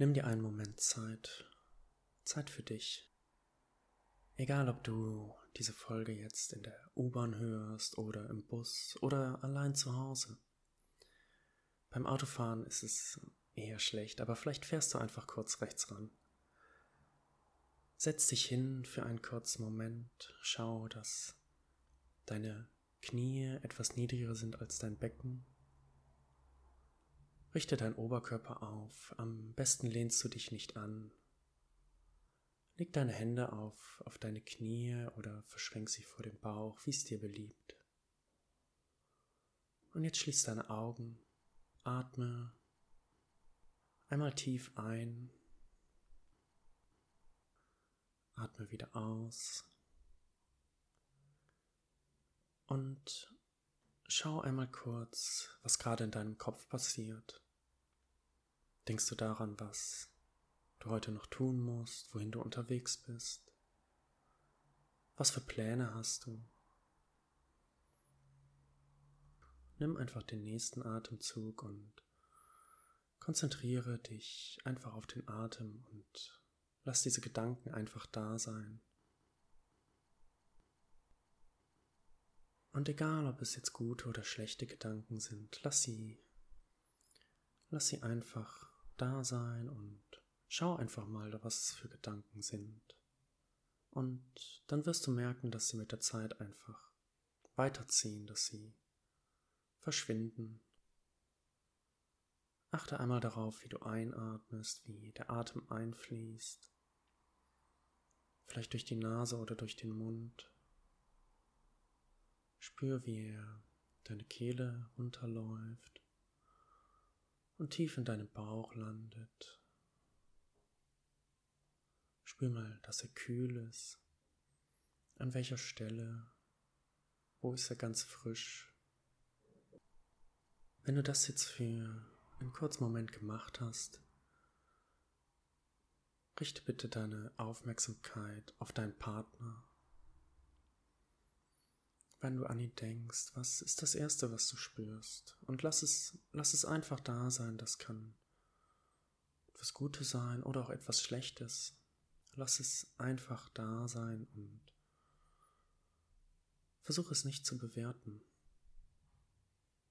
Nimm dir einen Moment Zeit. Zeit für dich. Egal, ob du diese Folge jetzt in der U-Bahn hörst oder im Bus oder allein zu Hause. Beim Autofahren ist es eher schlecht, aber vielleicht fährst du einfach kurz rechts ran. Setz dich hin für einen kurzen Moment, schau, dass deine Knie etwas niedriger sind als dein Becken Richte deinen Oberkörper auf, am besten lehnst du dich nicht an. Leg deine Hände auf, auf deine Knie oder verschränk sie vor dem Bauch, wie es dir beliebt. Und jetzt schließ deine Augen, atme. Einmal tief ein, atme wieder aus. Und schau einmal kurz, was gerade in deinem Kopf passiert. Denkst du daran, was du heute noch tun musst, wohin du unterwegs bist? Was für Pläne hast du? Nimm einfach den nächsten Atemzug und konzentriere dich einfach auf den Atem und lass diese Gedanken einfach da sein. Und egal, ob es jetzt gute oder schlechte Gedanken sind, lass sie, lass sie einfach da sein und schau einfach mal, was es für Gedanken sind. Und dann wirst du merken, dass sie mit der Zeit einfach weiterziehen, dass sie verschwinden. Achte einmal darauf, wie du einatmest, wie der Atem einfließt. Vielleicht durch die Nase oder durch den Mund. Spür, wie er deine Kehle runterläuft und tief in deinem Bauch landet. Spür mal, dass er kühl ist. An welcher Stelle? Wo ist er ganz frisch? Wenn du das jetzt für einen kurzen Moment gemacht hast, richte bitte deine Aufmerksamkeit auf deinen Partner wenn du an ihn denkst, was ist das Erste, was du spürst? Und lass es, lass es einfach da sein. Das kann etwas Gutes sein oder auch etwas Schlechtes. Lass es einfach da sein und versuch es nicht zu bewerten.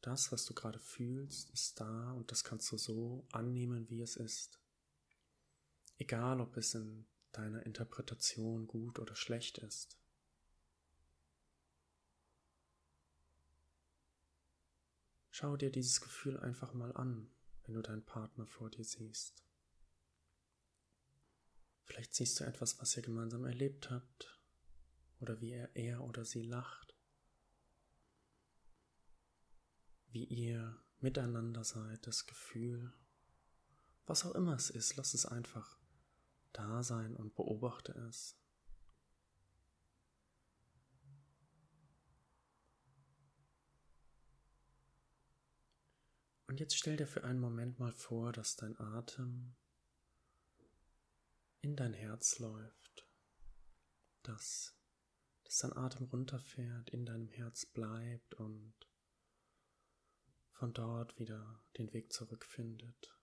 Das, was du gerade fühlst, ist da und das kannst du so annehmen, wie es ist. Egal, ob es in deiner Interpretation gut oder schlecht ist. Schau dir dieses Gefühl einfach mal an, wenn du deinen Partner vor dir siehst. Vielleicht siehst du etwas, was ihr gemeinsam erlebt habt, oder wie er, er oder sie lacht, wie ihr miteinander seid, das Gefühl, was auch immer es ist, lass es einfach da sein und beobachte es. Und jetzt stell dir für einen Moment mal vor, dass dein Atem in dein Herz läuft, dass, dass dein Atem runterfährt, in deinem Herz bleibt und von dort wieder den Weg zurückfindet.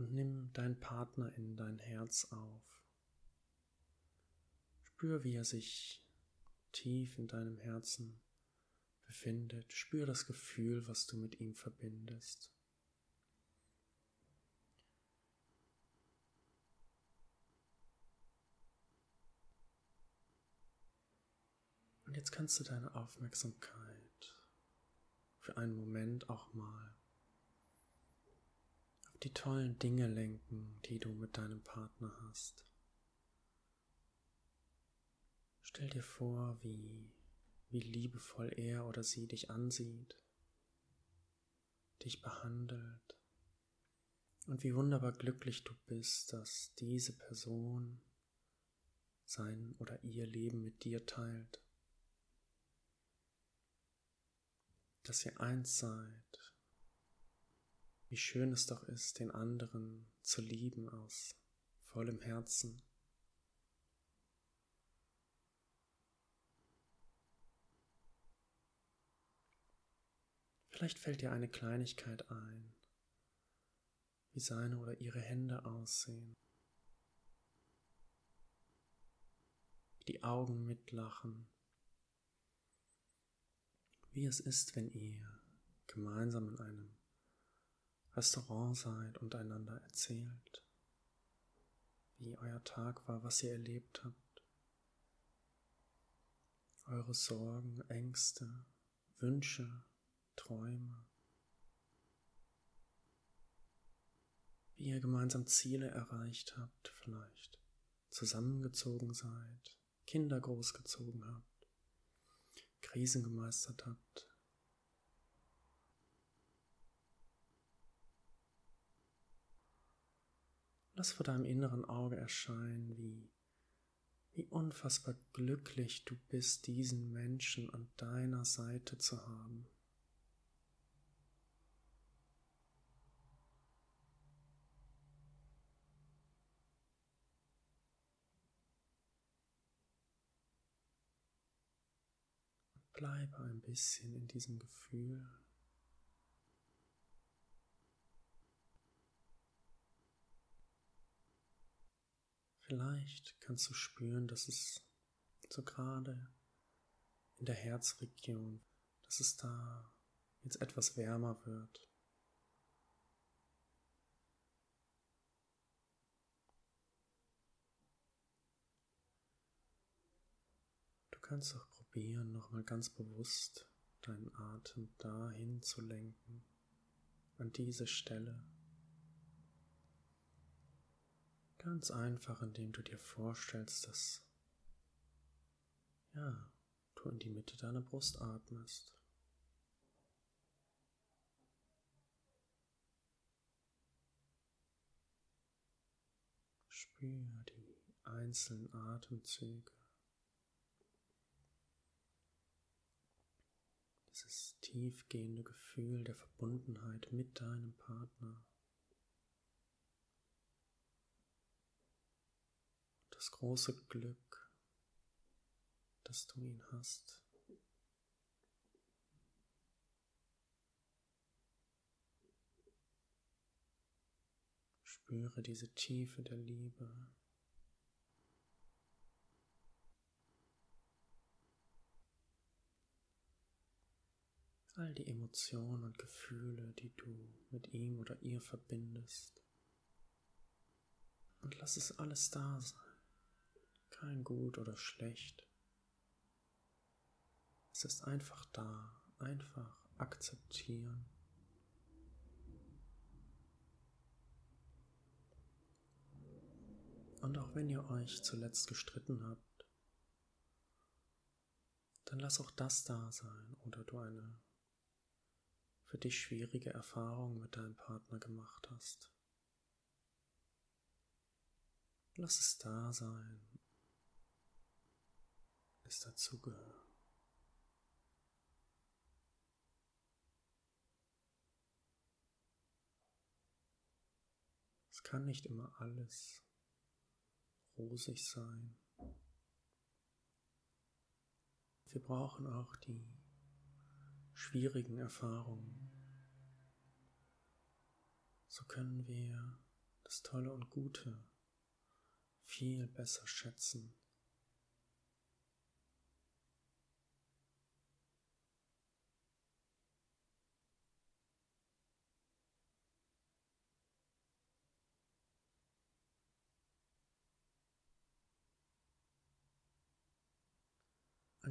Und nimm deinen Partner in dein Herz auf. Spür, wie er sich tief in deinem Herzen befindet. Spür das Gefühl, was du mit ihm verbindest. Und jetzt kannst du deine Aufmerksamkeit für einen Moment auch mal die tollen Dinge lenken, die du mit deinem Partner hast. Stell dir vor, wie, wie liebevoll er oder sie dich ansieht, dich behandelt und wie wunderbar glücklich du bist, dass diese Person sein oder ihr Leben mit dir teilt, dass ihr eins seid wie schön es doch ist, den anderen zu lieben aus vollem Herzen. Vielleicht fällt dir eine Kleinigkeit ein, wie seine oder ihre Hände aussehen, wie die Augen mitlachen, wie es ist, wenn ihr gemeinsam in einem Restaurant seid und einander erzählt, wie euer Tag war, was ihr erlebt habt, eure Sorgen, Ängste, Wünsche, Träume, wie ihr gemeinsam Ziele erreicht habt, vielleicht zusammengezogen seid, Kinder großgezogen habt, Krisen gemeistert habt, Lass vor deinem inneren Auge erscheinen, wie, wie unfassbar glücklich du bist, diesen Menschen an deiner Seite zu haben. Bleibe ein bisschen in diesem Gefühl. Vielleicht kannst du spüren, dass es so gerade in der Herzregion, dass es da jetzt etwas wärmer wird. Du kannst auch probieren, nochmal ganz bewusst deinen Atem dahin zu lenken, an diese Stelle. Ganz einfach, indem du dir vorstellst, dass ja, du in die Mitte deiner Brust atmest. Spür die einzelnen Atemzüge. Dieses tiefgehende Gefühl der Verbundenheit mit deinem Partner. Das große Glück, dass du ihn hast. Spüre diese Tiefe der Liebe. All die Emotionen und Gefühle, die du mit ihm oder ihr verbindest. Und lass es alles da sein kein gut oder schlecht. Es ist einfach da, einfach akzeptieren. Und auch wenn ihr euch zuletzt gestritten habt, dann lass auch das da sein oder du eine für dich schwierige Erfahrung mit deinem Partner gemacht hast. Lass es da sein es dazugehört. Es kann nicht immer alles rosig sein. Wir brauchen auch die schwierigen Erfahrungen. So können wir das Tolle und Gute viel besser schätzen.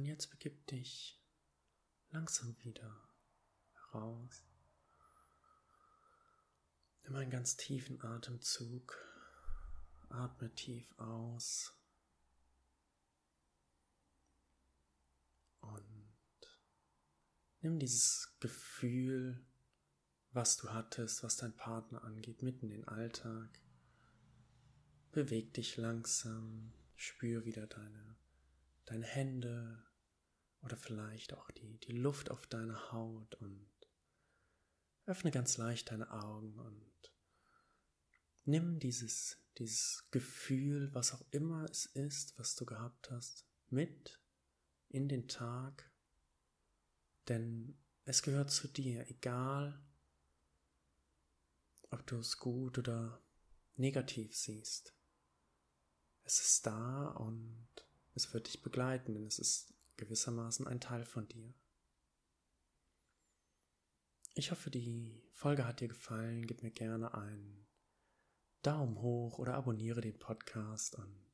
Und jetzt begib dich langsam wieder heraus. Nimm einen ganz tiefen Atemzug. Atme tief aus. Und nimm dieses Gefühl, was du hattest, was dein Partner angeht, mitten in den Alltag. Beweg dich langsam, spür wieder deine, deine Hände, oder vielleicht auch die, die Luft auf deiner Haut und öffne ganz leicht deine Augen und nimm dieses, dieses Gefühl, was auch immer es ist, was du gehabt hast, mit in den Tag, denn Es gehört zu dir, egal ob du es gut oder negativ siehst. Es ist da und es wird dich begleiten, denn es ist gewissermaßen ein Teil von dir. Ich hoffe, die Folge hat dir gefallen. Gib mir gerne einen Daumen hoch oder abonniere den Podcast und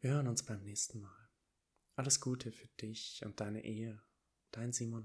wir hören uns beim nächsten Mal. Alles Gute für dich und deine Ehe. Dein Simon.